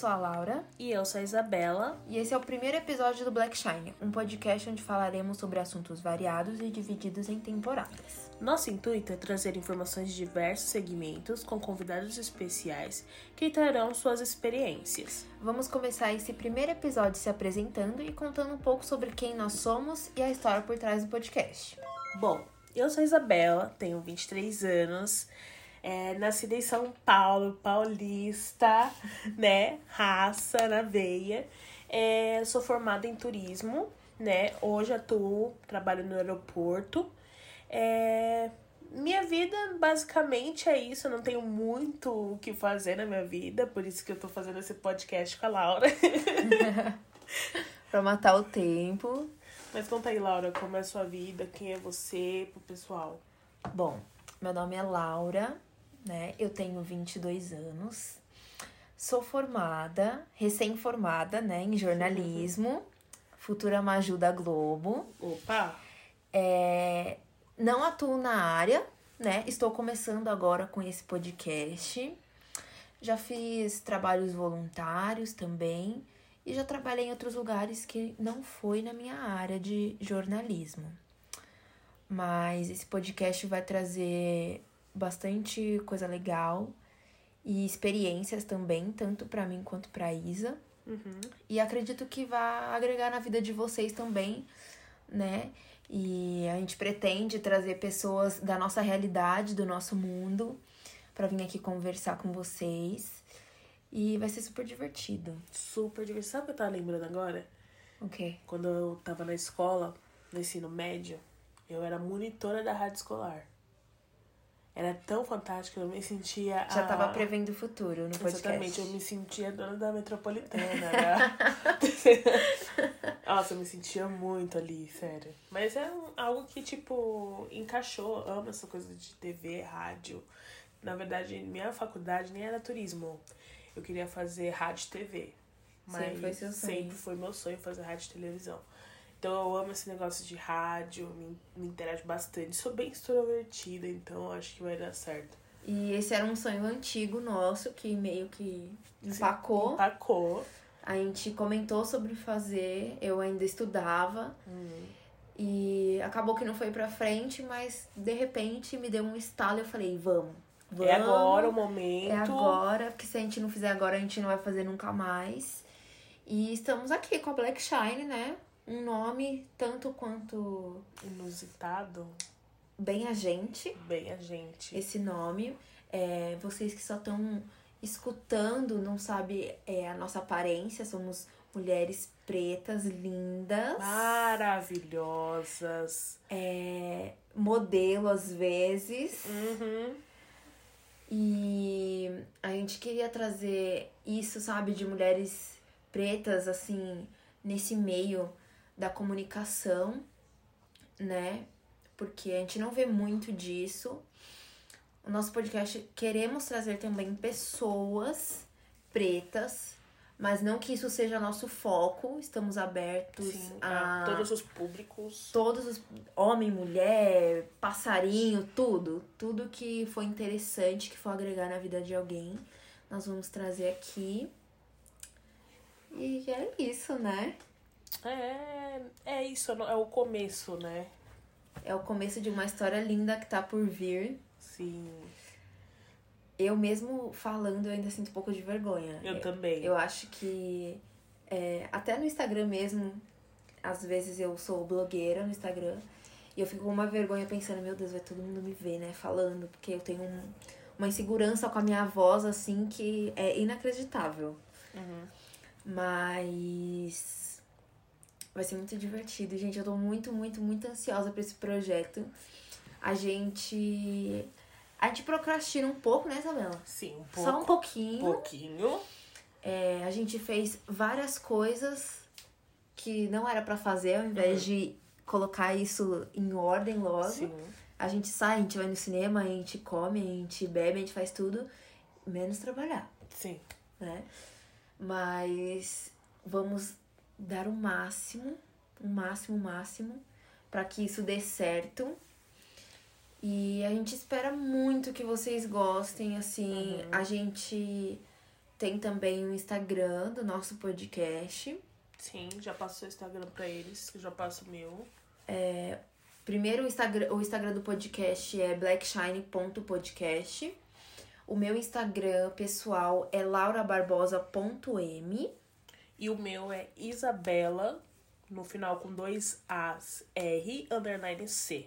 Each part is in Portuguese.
sou a Laura. E eu sou a Isabela. E esse é o primeiro episódio do Black Shine, um podcast onde falaremos sobre assuntos variados e divididos em temporadas. Nosso intuito é trazer informações de diversos segmentos com convidados especiais que trarão suas experiências. Vamos começar esse primeiro episódio se apresentando e contando um pouco sobre quem nós somos e a história por trás do podcast. Bom, eu sou a Isabela, tenho 23 anos. É, nascida em São Paulo, paulista, né? Raça na veia. É, sou formada em turismo, né? Hoje atuo, trabalho no aeroporto. É, minha vida basicamente é isso. Eu não tenho muito o que fazer na minha vida, por isso que eu tô fazendo esse podcast com a Laura. pra matar o tempo. Mas conta aí, Laura, como é a sua vida, quem é você pro pessoal. Bom, meu nome é Laura, né? Eu tenho 22 anos. Sou formada, recém-formada, né, em jornalismo. Futura Maju da Globo. Opa! É, não atuo na área, né? Estou começando agora com esse podcast. Já fiz trabalhos voluntários também e já trabalhei em outros lugares que não foi na minha área de jornalismo. Mas esse podcast vai trazer bastante coisa legal e experiências também, tanto para mim quanto para Isa. Uhum. E acredito que vai agregar na vida de vocês também, né? E a gente pretende trazer pessoas da nossa realidade, do nosso mundo, para vir aqui conversar com vocês. E vai ser super divertido. Super divertido. Sabe o que eu tava lembrando agora? O quê? Quando eu tava na escola, no ensino médio, eu era monitora da rádio escolar. Era tão fantástico, eu me sentia. Já a... tava prevendo o futuro no podcast. Exatamente, eu me sentia dona da metropolitana. Né? Nossa, eu me sentia muito ali, sério. Mas é um, algo que, tipo, encaixou. Eu amo essa coisa de TV, rádio. Na verdade, minha faculdade nem era turismo. Eu queria fazer rádio e TV. Mas Sempre foi seu sonho. sempre foi meu sonho fazer rádio e televisão. Então eu amo esse negócio de rádio, me, me interajo bastante. Sou bem extrovertida, então acho que vai dar certo. E esse era um sonho antigo nosso que meio que empacou. Empacou. A gente comentou sobre fazer, eu ainda estudava. Hum. E acabou que não foi pra frente, mas de repente me deu um estalo e eu falei, vamos. Vamos, É agora o momento. É agora, porque se a gente não fizer agora, a gente não vai fazer nunca mais. E estamos aqui com a Black Shine, né? Um nome tanto quanto Inusitado. bem a gente, Bem a gente. esse nome. É, vocês que só estão escutando, não sabem é, a nossa aparência, somos mulheres pretas, lindas. Maravilhosas. é, modelo às vezes. Uhum. E a gente queria trazer isso, sabe, de mulheres pretas, assim, nesse meio da comunicação, né? Porque a gente não vê muito disso. O nosso podcast queremos trazer também pessoas pretas, mas não que isso seja nosso foco. Estamos abertos Sim, a a todos os públicos. todos os homem, mulher, passarinho, tudo, tudo que foi interessante, que for agregar na vida de alguém, nós vamos trazer aqui. E é isso, né? É, é isso, é o começo, né? É o começo de uma história linda que tá por vir. Sim. Eu mesmo falando, eu ainda sinto um pouco de vergonha. Eu também. Eu acho que é, até no Instagram mesmo, às vezes eu sou blogueira no Instagram e eu fico com uma vergonha pensando, meu Deus, vai todo mundo me ver, né? Falando, porque eu tenho um- uma insegurança com a minha voz, assim, que é inacreditável. Uhum. Mas vai ser muito divertido, gente. Eu tô muito, muito, muito ansiosa pra esse projeto. A gente. A gente procrastina um pouco, né, Isabela? Sim, um pouco. Só um pouquinho. pouquinho. É, a gente fez várias coisas que não era pra fazer, ao invés de colocar isso em ordem logo. Sim. A gente sai, a gente vai no cinema, a gente come, a gente bebe, a gente faz tudo, menos trabalhar, Sim. né? Mas vamos dar o máximo, o máximo, o máximo, pra que isso dê certo. E a gente espera muito que vocês gostem, assim, Uhum. a gente Tem também o Instagram do nosso podcast. Sim, já passo o Instagram pra eles, já passo o meu. Primeiro, o Instagram, o Instagram do podcast é blackshine.podcast. O meu Instagram pessoal é laurabarbosa.m. E o meu é Isabela, no final com dois As, R, underline C.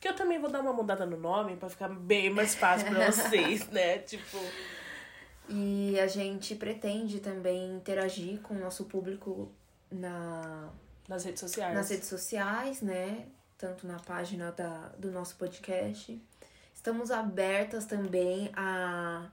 Que eu também vou dar uma mudada no nome pra ficar bem mais fácil pra vocês, né? Tipo, E a gente pretende também interagir com o nosso público na, nas redes sociais. nas redes sociais, né? Tanto na página da, do nosso podcast. Estamos abertas também a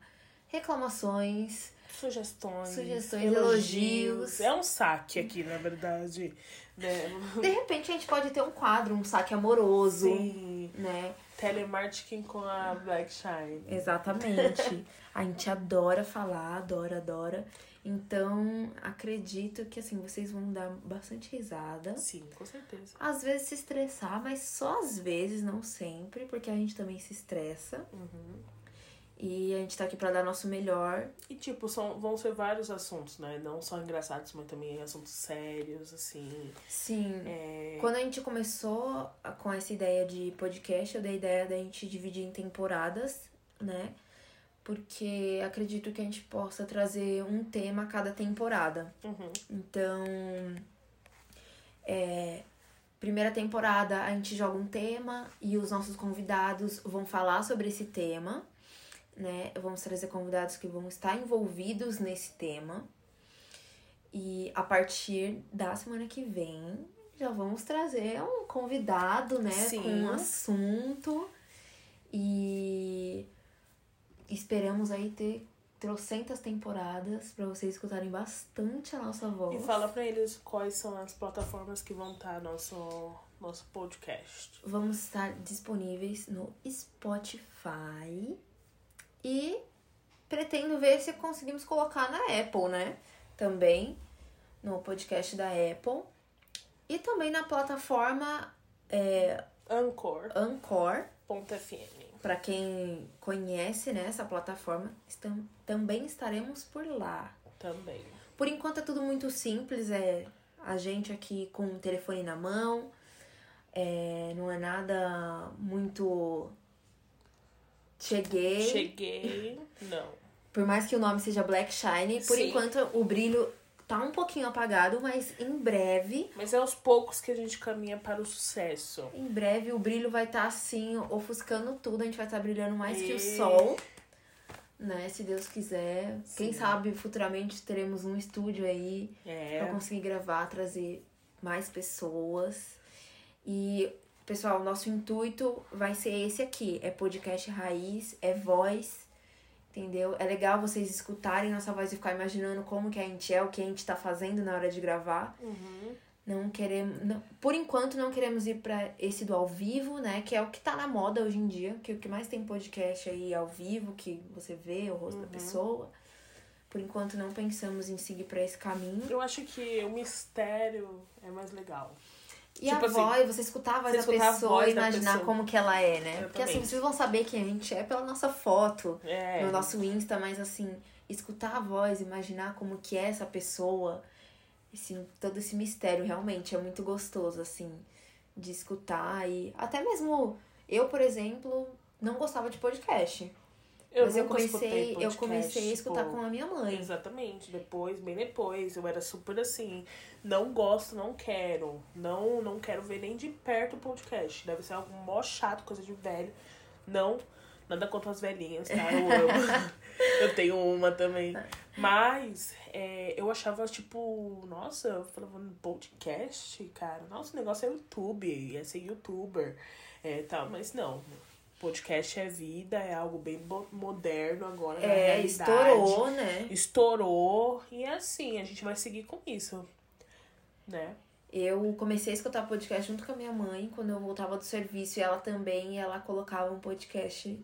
reclamações, Sugestões, Sugestões, elogios. É um saque aqui, na verdade. Né? De repente a gente pode ter um quadro, um saque amoroso, Sim. né? Telemarketing com a Black Shine. Exatamente. a gente adora falar, adora, adora. Então, acredito que assim, vocês vão dar bastante risada. Sim, com certeza. Às vezes se estressar, mas só às vezes, não sempre, porque a gente também se estressa. Uhum. E a gente tá aqui pra dar nosso melhor. E, tipo, são, vão ser vários assuntos, né? Não só engraçados, mas também assuntos sérios, assim. Sim. É... Quando a gente começou com essa ideia de podcast, eu dei a ideia da gente dividir em temporadas, né? Porque acredito que a gente possa trazer um tema a cada temporada. Uhum. Então, é, primeira temporada a gente joga um tema e os nossos convidados vão falar sobre esse tema, né? Vamos trazer convidados que vão estar envolvidos nesse tema. E a partir da semana que vem já vamos trazer um convidado, né, Sim. com um assunto e esperamos aí ter trocentas temporadas pra vocês escutarem bastante a nossa voz. E fala pra eles quais são as plataformas que vão estar nosso, nosso podcast. Vamos estar disponíveis no Spotify e pretendo ver se conseguimos colocar na Apple, né? Também no podcast da Apple e também na plataforma é, Anchor.fm. Anchor. Para quem conhece né, essa plataforma, estam, também estaremos por lá. Também. Por enquanto é tudo muito simples, é a gente aqui com o telefone na mão, é, não é nada muito. Cheguei. Cheguei. Não. Por mais que o nome seja Black Shine, por Sim. enquanto o brilho tá um pouquinho apagado, mas em breve, Mas é aos poucos que a gente caminha para o sucesso. em breve o brilho vai estar assim, ofuscando tudo, a gente vai estar brilhando mais que o E- sol. Né, se Deus quiser. Quem Sim. sabe futuramente teremos um estúdio aí pra É. conseguir gravar, trazer mais pessoas. E, pessoal, nosso intuito vai ser esse aqui: é podcast raiz, é voz, entendeu? É legal vocês escutarem nossa voz e ficar imaginando como que a gente é, o que a gente tá fazendo na hora de gravar. Uhum. Não queremos. não- por enquanto, não queremos ir pra esse do ao vivo, né? Que é o que tá na moda hoje em dia. Que o que mais tem podcast aí ao vivo, que você vê o rosto da pessoa. Por enquanto, não pensamos em seguir pra esse caminho. Eu acho que o mistério é mais legal. E Tipo a assim, voz, você escutar a voz você da escutar a pessoa e imaginar pessoa. como que ela é, né? Porque assim, vocês vão saber quem a gente é pela nossa foto É. no nosso Insta, mas assim, escutar a voz, imaginar como que é essa pessoa, esse, todo esse mistério realmente é muito gostoso, assim, de escutar e até mesmo eu, por exemplo, não gostava de podcast. Mas eu nunca escutei comecei, eu comecei a escutar tipo, com a minha mãe. Exatamente, depois, bem depois, eu era super assim, não gosto, não quero, não não quero ver nem de perto o podcast, deve ser algo mó chato, coisa de velho, não, nada contra as velhinhas, tá, eu amo, eu tenho uma também, mas é, eu achava, tipo, nossa, eu falava, "Um podcast, cara, nossa, o negócio é YouTube, ia ser youtuber, é, tal, mas não, podcast é vida, é algo bem moderno agora, É, estourou, né? estourou e é assim, a gente vai seguir com isso, né? Eu comecei a escutar podcast junto com a minha mãe quando eu voltava do serviço e ela também, e ela colocava um podcast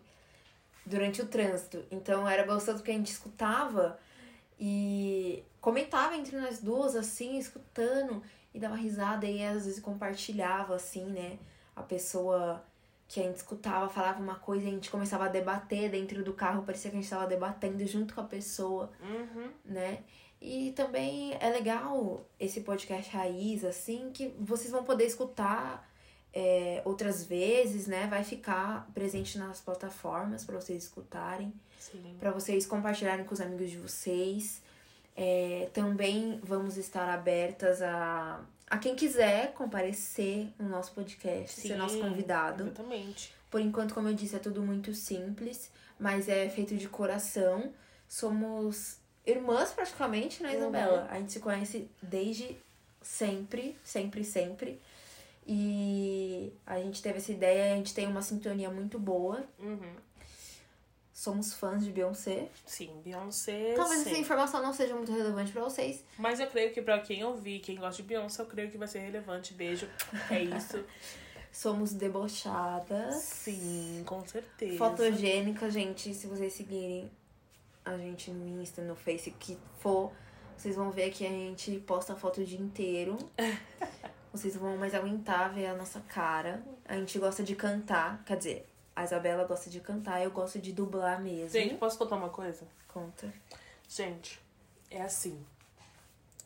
durante o trânsito. Então era gostoso porque a gente escutava e comentava entre nós duas, assim, escutando e dava risada e às vezes compartilhava, assim, né? A pessoa que a gente escutava, falava uma coisa e a gente começava a debater dentro do carro, parecia que a gente estava debatendo junto com a pessoa, Uhum. né? E também é legal esse podcast raiz, assim, que vocês vão poder escutar é, outras vezes, né? Vai ficar presente nas plataformas para vocês escutarem, para vocês compartilharem com os amigos de vocês. É, também vamos estar abertas a, a quem quiser comparecer no nosso podcast, ser nosso convidado. Exatamente. Por enquanto, como eu disse, é tudo muito simples, mas é feito de coração. Somos irmãs praticamente, né, Uhum. Isabela? A gente se conhece desde sempre, sempre, sempre. E a gente teve essa ideia, a gente tem uma sintonia muito boa. Uhum. Somos fãs de Beyoncé. Sim, Beyoncé. Talvez sim. essa informação não seja muito relevante pra vocês. Mas eu creio que pra quem ouvir, quem gosta de Beyoncé, eu creio que vai ser relevante. Beijo. É isso. Somos debochadas. Sim, com certeza. Fotogênica, gente, se vocês seguirem a gente no Insta, no Face, que for, vocês vão ver que a gente posta foto o dia inteiro. Vocês vão mais aguentar ver a nossa cara. A gente gosta de cantar, quer dizer, a Isabela gosta de cantar, eu gosto de dublar mesmo. Gente, posso contar uma coisa? Conta. Gente, é assim.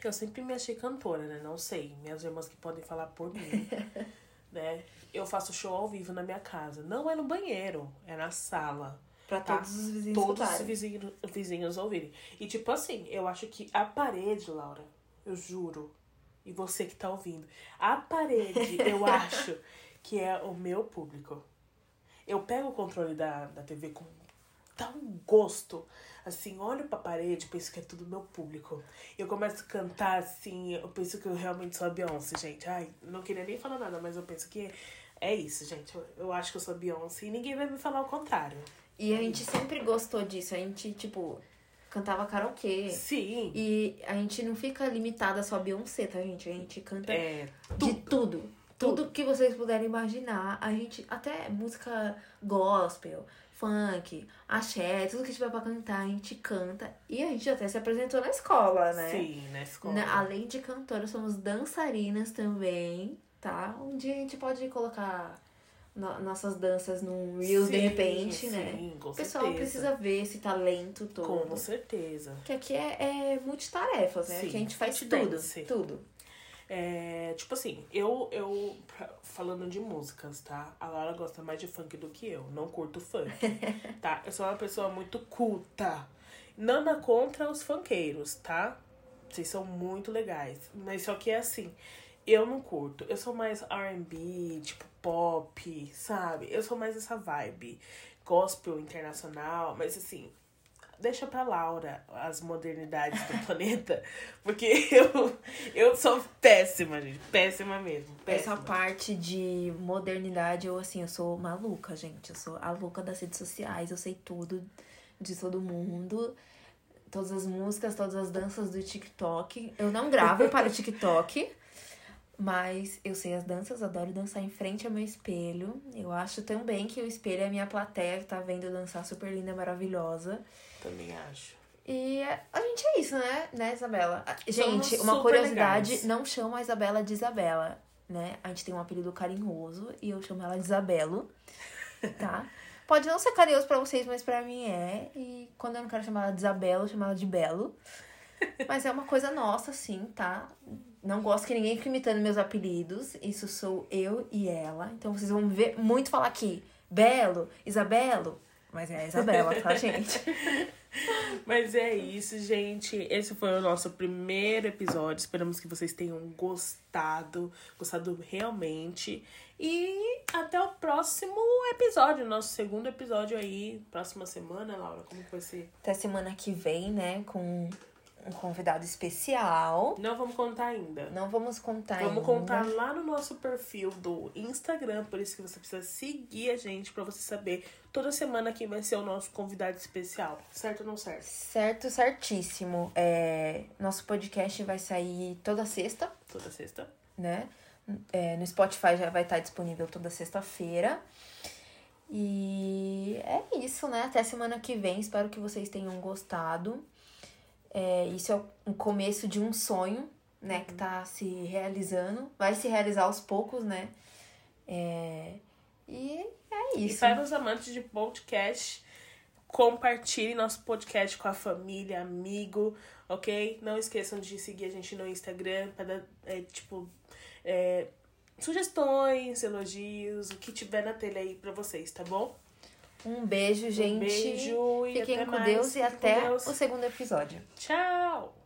Eu sempre me achei cantora, né? Não sei. Minhas irmãs que podem falar por mim. né? Eu faço show ao vivo na minha casa. Não é no banheiro, é na sala. Pra Tá. todos os vizinhos Todos os vizinhos ouvirem. E tipo assim, eu acho que a parede, Laura, eu juro, e você que tá ouvindo, a parede, eu acho que é o meu público. Eu pego o controle da, da TV com tal gosto, assim, olho pra parede, penso que é tudo meu público. Eu começo a cantar assim, eu penso que eu realmente sou a Beyoncé, gente. Ai, não queria nem falar nada, mas eu penso que é isso, gente. Eu, eu acho que eu sou a Beyoncé e ninguém vai me falar o contrário. E a gente sempre gostou disso. A gente, tipo, cantava karaokê. Sim. E a gente não fica limitada só a Beyoncé, tá, gente? A gente canta É, de tudo. Tudo que vocês puderem imaginar. A gente, até música gospel, funk, axé, tudo que tiver pra cantar, a gente canta. E a gente até se apresentou na escola, né? sim, na escola. Na- além de cantoras, somos dançarinas também, tá? Um dia a gente pode colocar no- nossas danças num Reels de Sim, repente, né? Sim, com O pessoal certeza. precisa ver esse talento todo. Com certeza. Que aqui é, é multitarefas, né? Sim, que a gente faz tudo. Tudo. É, tipo assim, eu, eu, falando de músicas, tá? A Laura gosta mais de funk do que eu. Não curto funk, tá? Eu sou uma pessoa muito culta. Nada contra os funkeiros, tá? Vocês são muito legais. Mas só que é assim, eu não curto. Eu sou mais R&B, tipo pop, sabe? Eu sou mais essa vibe. Gospel internacional, mas assim, deixa pra Laura as modernidades do planeta, porque eu, eu sou péssima, gente. Péssima mesmo. Péssima. Essa parte de modernidade, eu assim, eu sou maluca, gente. Eu sou a louca das redes sociais, eu sei tudo de todo mundo. Todas as músicas, todas as danças do TikTok. Eu não gravo para o TikTok, mas eu sei as danças, adoro dançar em frente ao meu espelho. Eu acho também que o espelho é a minha plateia que tá vendo eu dançar super linda, maravilhosa. Também acho. E a gente é isso, né, né, Isabela? A- Somos Gente, uma curiosidade, legais. não chamo a Isabela de Isabela, né? A gente tem um apelido carinhoso e eu chamo ela de Isabelo, tá? Pode não ser carinhoso pra vocês, mas pra mim é. E quando eu não quero chamar ela de Isabela, eu chamo ela de Belo. Mas é uma coisa nossa, sim, tá? Não gosto que ninguém fique imitando meus apelidos. Isso sou eu e ela. Então vocês vão ver muito falar aqui. Belo, Isabelo. Mas é a Isabela, tá, gente? Mas é isso, gente. Esse foi o nosso primeiro episódio. Esperamos que vocês tenham gostado, gostado realmente. E até o próximo episódio, nosso segundo episódio aí, próxima semana, Laura, como que vai ser? Até semana que vem, né? Com um convidado especial. Não vamos contar ainda. Não vamos contar Vamos ainda. contar lá no nosso perfil do Instagram, por isso que você precisa seguir a gente pra você saber toda semana quem vai ser o nosso convidado especial. Certo ou não certo? Certo, certíssimo. É, nosso podcast vai sair toda sexta, Toda sexta. né? É, no Spotify já vai estar disponível toda sexta-feira. E é isso, né? Até semana que vem. Espero que vocês tenham gostado. É, isso é o começo de um sonho, né? Que tá se realizando. Vai se realizar aos poucos, né? É, E é E isso. para os amantes de podcast, compartilhe nosso podcast com a família, amigo, ok? Não esqueçam de seguir a gente no Instagram para dar, é, tipo, é, sugestões, elogios, o que tiver na telha aí pra vocês, tá bom? Um beijo, gente. Um beijo e Fiquem com mais. Deus e até Deus. o segundo episódio. Tchau!